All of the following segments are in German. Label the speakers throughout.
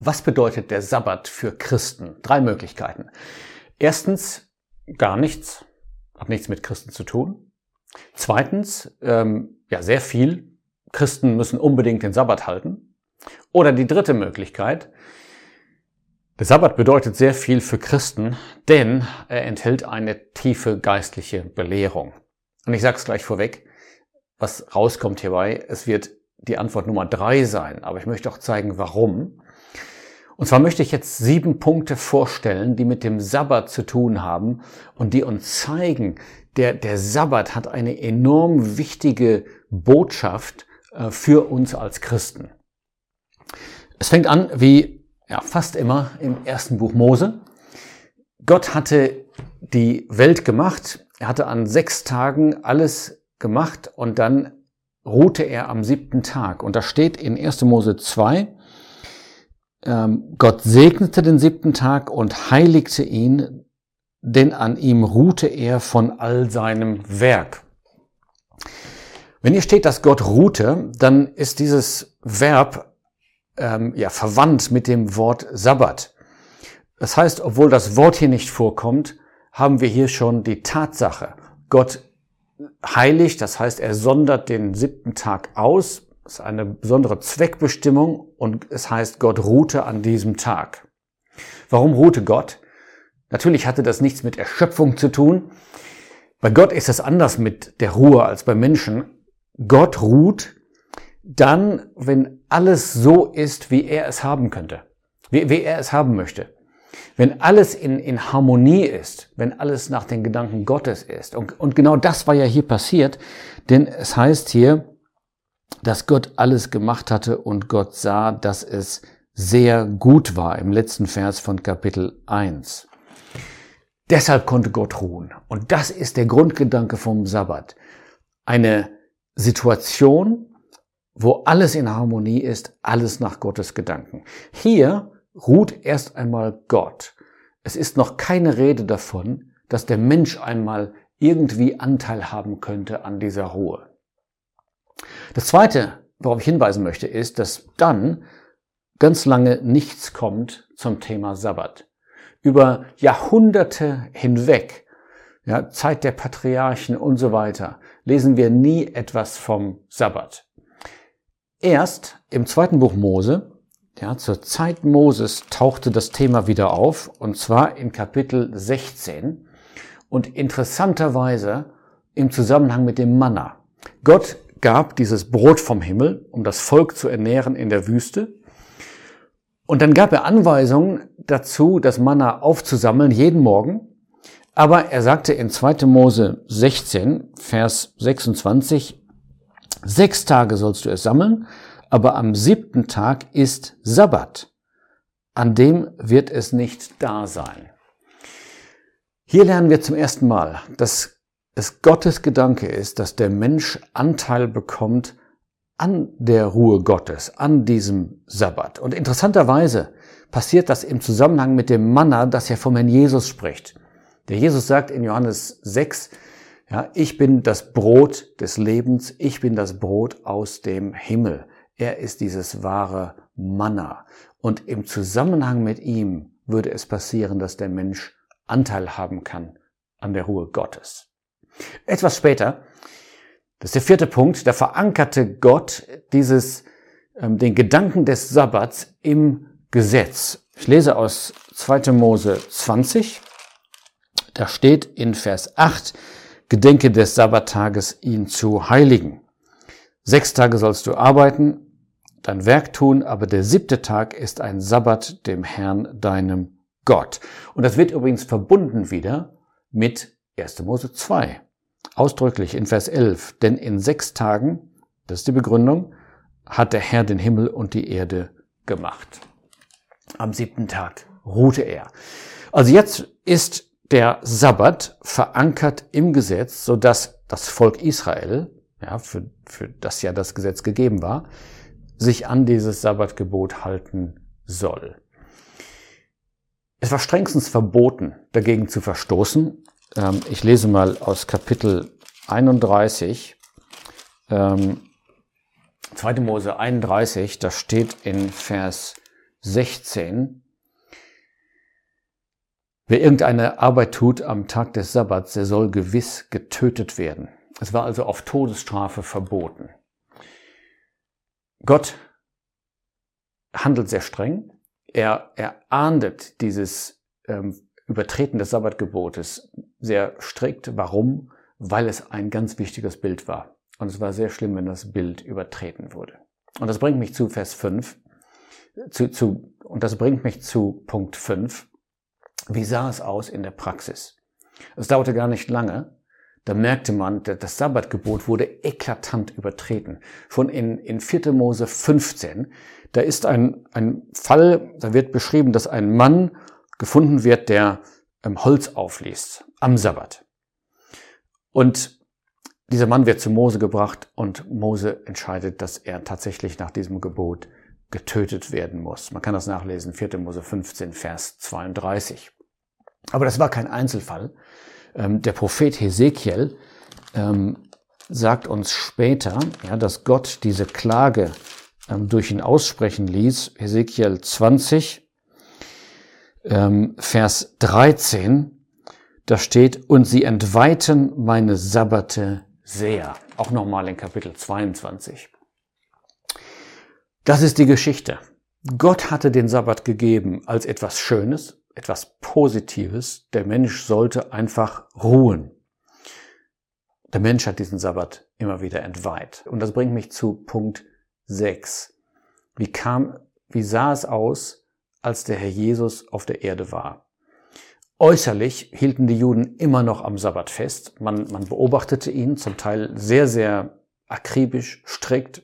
Speaker 1: Was bedeutet der Sabbat für Christen? Drei Möglichkeiten. Erstens, gar nichts, hat nichts mit Christen zu tun. Zweitens, ähm, ja, sehr viel. Christen müssen unbedingt den Sabbat halten. Oder die dritte Möglichkeit, der Sabbat bedeutet sehr viel für Christen, denn er enthält eine tiefe geistliche Belehrung. Und ich sage es gleich vorweg, was rauskommt hierbei, es wird die Antwort Nummer drei sein, aber ich möchte auch zeigen, warum. Und zwar möchte ich jetzt sieben Punkte vorstellen, die mit dem Sabbat zu tun haben und die uns zeigen, der, der Sabbat hat eine enorm wichtige Botschaft äh, für uns als Christen. Es fängt an wie ja, fast immer im ersten Buch Mose. Gott hatte die Welt gemacht. Er hatte an sechs Tagen alles gemacht und dann ruhte er am siebten Tag. Und da steht in 1. Mose 2, ähm, Gott segnete den siebten Tag und heiligte ihn, denn an ihm ruhte er von all seinem Werk. Wenn hier steht, dass Gott ruhte, dann ist dieses Verb ähm, ja verwandt mit dem Wort Sabbat. Das heißt, obwohl das Wort hier nicht vorkommt, haben wir hier schon die Tatsache. Gott heiligt, das heißt, er sondert den siebten Tag aus, das ist eine besondere Zweckbestimmung und es heißt, Gott ruhte an diesem Tag. Warum ruhte Gott? Natürlich hatte das nichts mit Erschöpfung zu tun. Bei Gott ist es anders mit der Ruhe als bei Menschen. Gott ruht dann, wenn alles so ist, wie er es haben könnte, wie, wie er es haben möchte. Wenn alles in, in Harmonie ist, wenn alles nach den Gedanken Gottes ist. Und, und genau das war ja hier passiert, denn es heißt hier, dass Gott alles gemacht hatte und Gott sah, dass es sehr gut war im letzten Vers von Kapitel 1. Deshalb konnte Gott ruhen. Und das ist der Grundgedanke vom Sabbat. Eine Situation, wo alles in Harmonie ist, alles nach Gottes Gedanken. Hier ruht erst einmal Gott. Es ist noch keine Rede davon, dass der Mensch einmal irgendwie Anteil haben könnte an dieser Ruhe. Das Zweite, worauf ich hinweisen möchte, ist, dass dann ganz lange nichts kommt zum Thema Sabbat. Über Jahrhunderte hinweg, ja, Zeit der Patriarchen und so weiter, lesen wir nie etwas vom Sabbat. Erst im zweiten Buch Mose, ja, zur Zeit Moses tauchte das Thema wieder auf, und zwar in Kapitel 16 und interessanterweise im Zusammenhang mit dem Manna. Gott gab dieses Brot vom Himmel, um das Volk zu ernähren in der Wüste. Und dann gab er Anweisungen dazu, das Manna aufzusammeln jeden Morgen. Aber er sagte in 2. Mose 16, Vers 26, sechs Tage sollst du es sammeln, aber am siebten Tag ist Sabbat. An dem wird es nicht da sein. Hier lernen wir zum ersten Mal, dass es Gottes Gedanke ist, dass der Mensch Anteil bekommt an der Ruhe Gottes, an diesem Sabbat. Und interessanterweise passiert das im Zusammenhang mit dem Manna, das ja vom Herrn Jesus spricht. Der Jesus sagt in Johannes 6, ja, ich bin das Brot des Lebens, ich bin das Brot aus dem Himmel. Er ist dieses wahre Manna. Und im Zusammenhang mit ihm würde es passieren, dass der Mensch Anteil haben kann an der Ruhe Gottes. Etwas später, das ist der vierte Punkt, da verankerte Gott dieses, ähm, den Gedanken des Sabbats im Gesetz. Ich lese aus 2. Mose 20. Da steht in Vers 8, Gedenke des Sabbattages, ihn zu heiligen. Sechs Tage sollst du arbeiten, dein Werk tun, aber der siebte Tag ist ein Sabbat dem Herrn, deinem Gott. Und das wird übrigens verbunden wieder mit 1. Mose 2 ausdrücklich in Vers 11, denn in sechs Tagen, das ist die Begründung, hat der Herr den Himmel und die Erde gemacht. Am siebten Tag ruhte er. Also jetzt ist der Sabbat verankert im Gesetz, so dass das Volk Israel, ja, für, für das ja das Gesetz gegeben war, sich an dieses Sabbatgebot halten soll. Es war strengstens verboten, dagegen zu verstoßen, ähm, ich lese mal aus Kapitel 31, ähm, 2. Mose 31, da steht in Vers 16. Wer irgendeine Arbeit tut am Tag des Sabbats, der soll gewiss getötet werden. Es war also auf Todesstrafe verboten. Gott handelt sehr streng. Er, er ahndet dieses ähm, Übertreten des Sabbatgebotes sehr strikt. Warum? Weil es ein ganz wichtiges Bild war. Und es war sehr schlimm, wenn das Bild übertreten wurde. Und das bringt mich zu Vers 5. Zu, zu, und das bringt mich zu Punkt 5. Wie sah es aus in der Praxis? Es dauerte gar nicht lange. Da merkte man, das Sabbatgebot wurde eklatant übertreten. Schon in, in 4. Mose 15, da ist ein, ein Fall, da wird beschrieben, dass ein Mann gefunden wird, der Holz aufliest am Sabbat. Und dieser Mann wird zu Mose gebracht und Mose entscheidet, dass er tatsächlich nach diesem Gebot getötet werden muss. Man kann das nachlesen, 4. Mose 15, Vers 32. Aber das war kein Einzelfall. Ähm, der Prophet Hesekiel ähm, sagt uns später, dass Gott diese Klage ähm, durch ihn aussprechen ließ. Hesekiel 20, ähm, Vers 13, da steht, und sie entweihten meine Sabbate sehr. Auch nochmal in Kapitel 22. Das ist die Geschichte. Gott hatte den Sabbat gegeben als etwas Schönes, etwas Positives. Der Mensch sollte einfach ruhen. Der Mensch hat diesen Sabbat immer wieder entweiht. Und das bringt mich zu Punkt 6. Wie kam, wie sah es aus, als der Herr Jesus auf der Erde war. Äußerlich hielten die Juden immer noch am Sabbat fest. Man, man beobachtete ihn zum Teil sehr, sehr akribisch, strikt.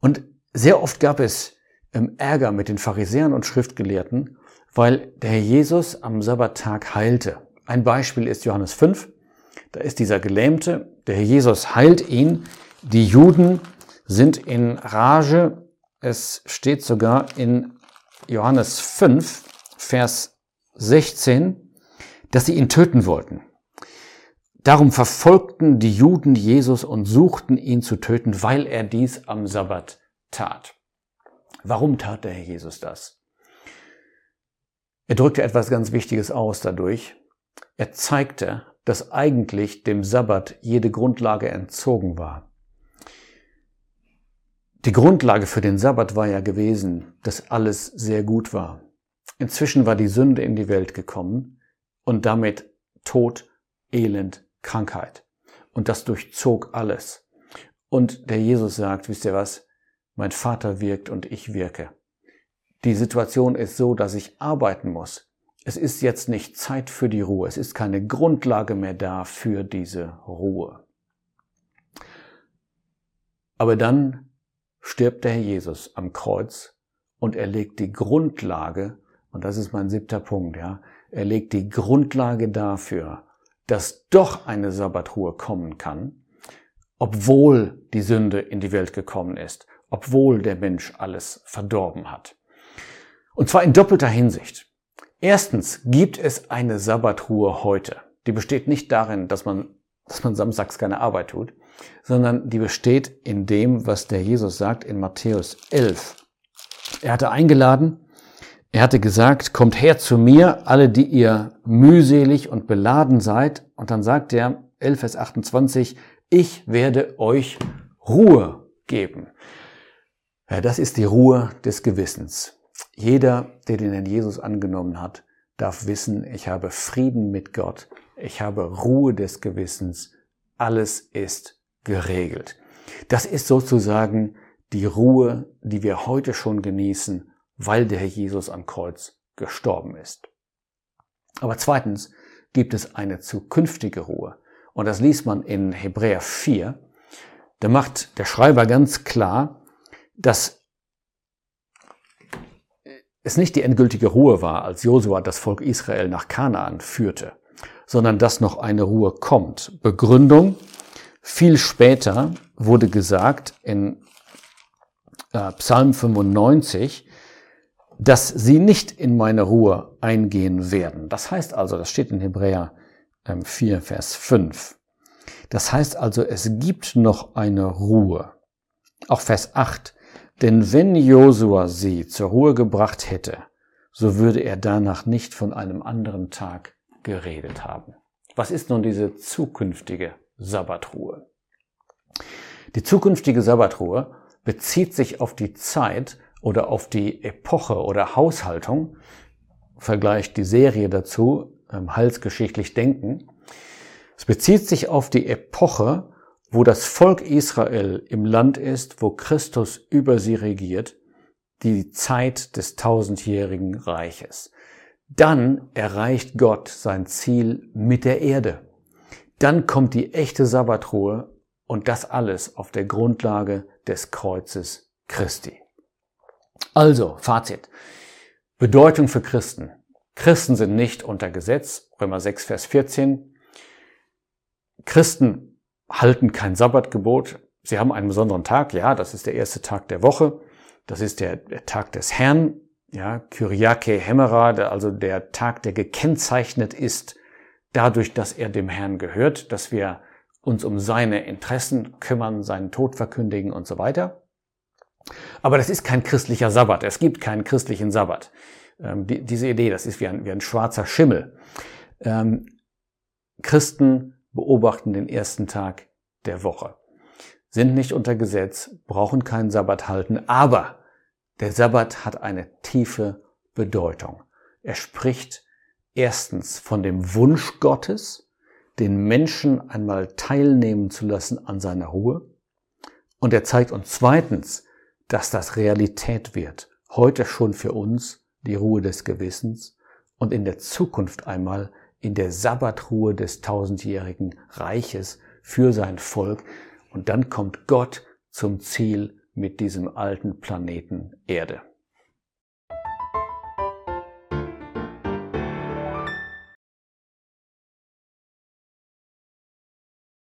Speaker 1: Und sehr oft gab es ähm, Ärger mit den Pharisäern und Schriftgelehrten, weil der Herr Jesus am Sabbattag heilte. Ein Beispiel ist Johannes 5. Da ist dieser Gelähmte, der Herr Jesus heilt ihn. Die Juden sind in Rage, es steht sogar in Johannes 5, Vers 16, dass sie ihn töten wollten. Darum verfolgten die Juden Jesus und suchten ihn zu töten, weil er dies am Sabbat tat. Warum tat der Herr Jesus das? Er drückte etwas ganz Wichtiges aus dadurch. Er zeigte, dass eigentlich dem Sabbat jede Grundlage entzogen war. Die Grundlage für den Sabbat war ja gewesen, dass alles sehr gut war. Inzwischen war die Sünde in die Welt gekommen und damit Tod, Elend, Krankheit. Und das durchzog alles. Und der Jesus sagt, wisst ihr was? Mein Vater wirkt und ich wirke. Die Situation ist so, dass ich arbeiten muss. Es ist jetzt nicht Zeit für die Ruhe. Es ist keine Grundlage mehr da für diese Ruhe. Aber dann stirbt der Herr Jesus am Kreuz und er legt die Grundlage, und das ist mein siebter Punkt, ja, er legt die Grundlage dafür, dass doch eine Sabbatruhe kommen kann, obwohl die Sünde in die Welt gekommen ist, obwohl der Mensch alles verdorben hat. Und zwar in doppelter Hinsicht. Erstens gibt es eine Sabbatruhe heute. Die besteht nicht darin, dass man, dass man samstags keine Arbeit tut, sondern die besteht in dem, was der Jesus sagt in Matthäus 11. Er hatte eingeladen, er hatte gesagt, kommt her zu mir, alle, die ihr mühselig und beladen seid. Und dann sagt er, 11 Vers 28, ich werde euch Ruhe geben. Ja, das ist die Ruhe des Gewissens. Jeder, der den Herrn Jesus angenommen hat, darf wissen, ich habe Frieden mit Gott, ich habe Ruhe des Gewissens, alles ist geregelt. Das ist sozusagen die Ruhe, die wir heute schon genießen, weil der Herr Jesus am Kreuz gestorben ist. Aber zweitens gibt es eine zukünftige Ruhe. Und das liest man in Hebräer 4. Da macht der Schreiber ganz klar, dass es nicht die endgültige Ruhe war, als Josua das Volk Israel nach Kanaan führte, sondern dass noch eine Ruhe kommt. Begründung, viel später wurde gesagt in äh, Psalm 95, dass sie nicht in meine Ruhe eingehen werden. Das heißt also, das steht in Hebräer 4, ähm, Vers 5. Das heißt also, es gibt noch eine Ruhe. Auch Vers 8. Denn wenn Josua sie zur Ruhe gebracht hätte, so würde er danach nicht von einem anderen Tag geredet haben. Was ist nun diese zukünftige Sabbatruhe? Die zukünftige Sabbatruhe bezieht sich auf die Zeit oder auf die Epoche oder Haushaltung, vergleicht die Serie dazu, ähm, halsgeschichtlich denken. Es bezieht sich auf die Epoche, wo das Volk Israel im Land ist, wo Christus über sie regiert, die Zeit des tausendjährigen Reiches. Dann erreicht Gott sein Ziel mit der Erde. Dann kommt die echte Sabbatruhe und das alles auf der Grundlage des Kreuzes Christi. Also, Fazit. Bedeutung für Christen. Christen sind nicht unter Gesetz, Römer 6, Vers 14. Christen halten kein Sabbatgebot. Sie haben einen besonderen Tag, ja, das ist der erste Tag der Woche. Das ist der, Tag des Herrn, ja, Kyriake Hemera, also der Tag, der gekennzeichnet ist dadurch, dass er dem Herrn gehört, dass wir uns um seine Interessen kümmern, seinen Tod verkündigen und so weiter. Aber das ist kein christlicher Sabbat. Es gibt keinen christlichen Sabbat. Ähm, die, diese Idee, das ist wie ein, wie ein schwarzer Schimmel. Ähm, Christen beobachten den ersten Tag der Woche, sind nicht unter Gesetz, brauchen keinen Sabbat halten, aber der Sabbat hat eine tiefe Bedeutung. Er spricht erstens von dem Wunsch Gottes, den Menschen einmal teilnehmen zu lassen an seiner Ruhe. Und er zeigt uns zweitens, dass das Realität wird, heute schon für uns die Ruhe des Gewissens und in der Zukunft einmal in der Sabbatruhe des tausendjährigen Reiches für sein Volk. Und dann kommt Gott zum Ziel mit diesem alten Planeten Erde.